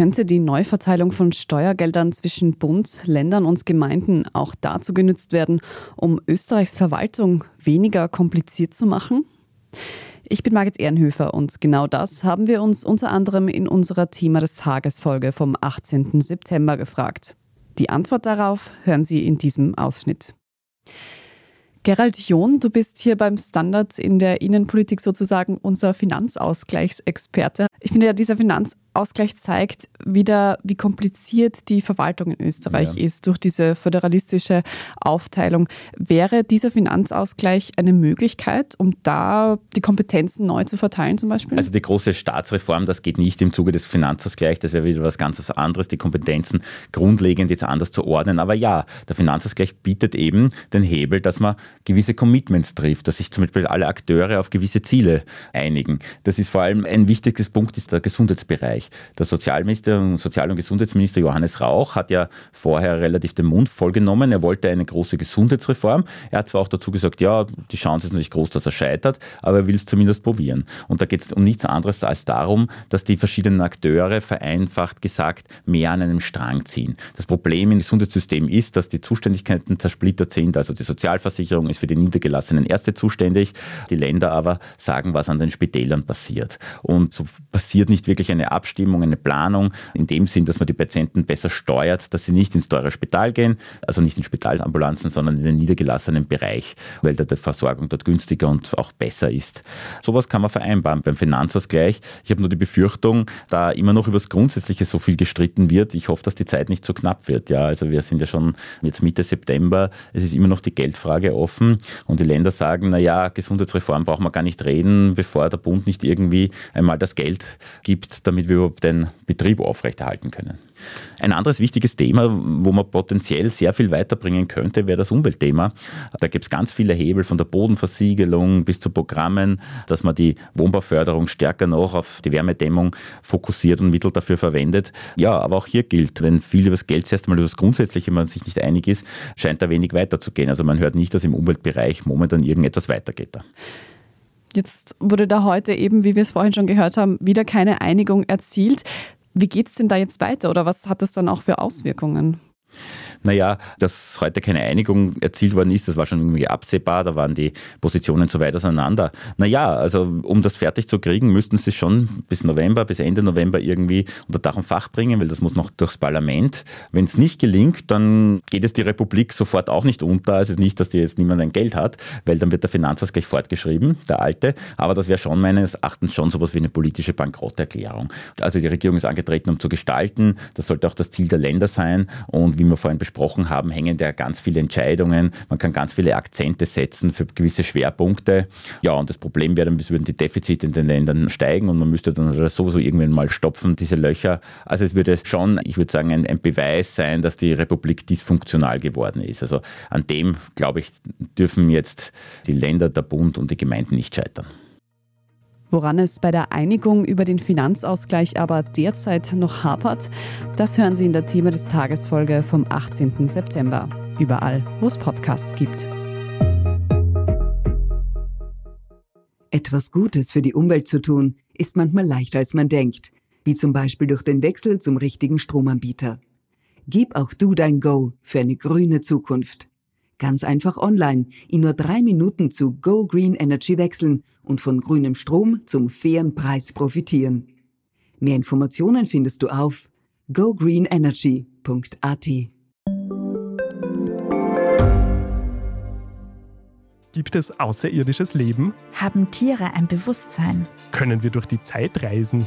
Könnte die Neuverteilung von Steuergeldern zwischen Bund, Ländern und Gemeinden auch dazu genützt werden, um Österreichs Verwaltung weniger kompliziert zu machen? Ich bin Margit Ehrenhöfer und genau das haben wir uns unter anderem in unserer Thema des Tages Folge vom 18. September gefragt. Die Antwort darauf hören Sie in diesem Ausschnitt. Gerald John, du bist hier beim Standard in der Innenpolitik sozusagen unser Finanzausgleichsexperte. Ich finde ja, dieser Finanzausgleich zeigt wieder, wie kompliziert die Verwaltung in Österreich ja. ist durch diese föderalistische Aufteilung. Wäre dieser Finanzausgleich eine Möglichkeit, um da die Kompetenzen neu zu verteilen zum Beispiel? Also die große Staatsreform, das geht nicht im Zuge des Finanzausgleichs, das wäre wieder was ganz anderes, die Kompetenzen grundlegend jetzt anders zu ordnen. Aber ja, der Finanzausgleich bietet eben den Hebel, dass man gewisse Commitments trifft, dass sich zum Beispiel alle Akteure auf gewisse Ziele einigen. Das ist vor allem ein wichtiges Punkt, ist der Gesundheitsbereich. Der Sozialminister, Sozial- und Gesundheitsminister Johannes Rauch hat ja vorher relativ den Mund vollgenommen. Er wollte eine große Gesundheitsreform. Er hat zwar auch dazu gesagt, ja, die Chance ist natürlich groß, dass er scheitert, aber er will es zumindest probieren. Und da geht es um nichts anderes als darum, dass die verschiedenen Akteure vereinfacht gesagt mehr an einem Strang ziehen. Das Problem im Gesundheitssystem ist, dass die Zuständigkeiten zersplittert sind. Also die Sozialversicherung ist für die Niedergelassenen Ärzte zuständig, die Länder aber sagen, was an den Spitälern passiert. Und so passiert nicht wirklich eine Abstimmung, eine Planung, in dem Sinn, dass man die Patienten besser steuert, dass sie nicht ins teure Spital gehen, also nicht in Spitalambulanzen, sondern in den niedergelassenen Bereich, weil da die Versorgung dort günstiger und auch besser ist. Sowas kann man vereinbaren beim Finanzausgleich. Ich habe nur die Befürchtung, da immer noch über das Grundsätzliche so viel gestritten wird. Ich hoffe, dass die Zeit nicht zu knapp wird. Ja, also wir sind ja schon jetzt Mitte September. Es ist immer noch die Geldfrage offen und die Länder sagen, naja, Gesundheitsreform brauchen wir gar nicht reden, bevor der Bund nicht irgendwie einmal das Geld gibt, damit wir überhaupt den Betrieb aufrechterhalten können. Ein anderes wichtiges Thema, wo man potenziell sehr viel weiterbringen könnte, wäre das Umweltthema. Da gibt es ganz viele Hebel von der Bodenversiegelung bis zu Programmen, dass man die Wohnbauförderung stärker noch auf die Wärmedämmung fokussiert und Mittel dafür verwendet. Ja, aber auch hier gilt, wenn viel über das Geld zuerst einmal über das Grundsätzliche man sich nicht einig ist, scheint da wenig weiterzugehen. Also man hört nicht, dass im Umweltbereich momentan irgendetwas weitergeht. Jetzt wurde da heute eben, wie wir es vorhin schon gehört haben, wieder keine Einigung erzielt. Wie geht es denn da jetzt weiter oder was hat das dann auch für Auswirkungen? Naja, dass heute keine Einigung erzielt worden ist, das war schon irgendwie absehbar, da waren die Positionen zu weit auseinander. Naja, also um das fertig zu kriegen, müssten sie schon bis November, bis Ende November irgendwie unter Dach und Fach bringen, weil das muss noch durchs Parlament. Wenn es nicht gelingt, dann geht es die Republik sofort auch nicht unter. Also nicht, dass die jetzt niemand ein Geld hat, weil dann wird der Finanzausgleich fortgeschrieben, der alte. Aber das wäre schon meines Erachtens schon sowas wie eine politische Bankrotterklärung. Also die Regierung ist angetreten, um zu gestalten. Das sollte auch das Ziel der Länder sein. Und wie wir vorhin besprochen haben, hängen da ganz viele Entscheidungen. Man kann ganz viele Akzente setzen für gewisse Schwerpunkte. Ja, und das Problem wäre dann, es würden die Defizite in den Ländern steigen und man müsste dann sowieso irgendwann mal stopfen, diese Löcher. Also es würde schon, ich würde sagen, ein, ein Beweis sein, dass die Republik dysfunktional geworden ist. Also an dem, glaube ich, dürfen jetzt die Länder, der Bund und die Gemeinden nicht scheitern. Woran es bei der Einigung über den Finanzausgleich aber derzeit noch hapert, das hören Sie in der Thema des Tagesfolge vom 18. September. Überall, wo es Podcasts gibt. Etwas Gutes für die Umwelt zu tun, ist manchmal leichter als man denkt, wie zum Beispiel durch den Wechsel zum richtigen Stromanbieter. Gib auch du dein Go für eine grüne Zukunft. Ganz einfach online, in nur drei Minuten zu Go Green Energy wechseln und von grünem Strom zum fairen Preis profitieren. Mehr Informationen findest du auf gogreenenergy.at. Gibt es außerirdisches Leben? Haben Tiere ein Bewusstsein? Können wir durch die Zeit reisen?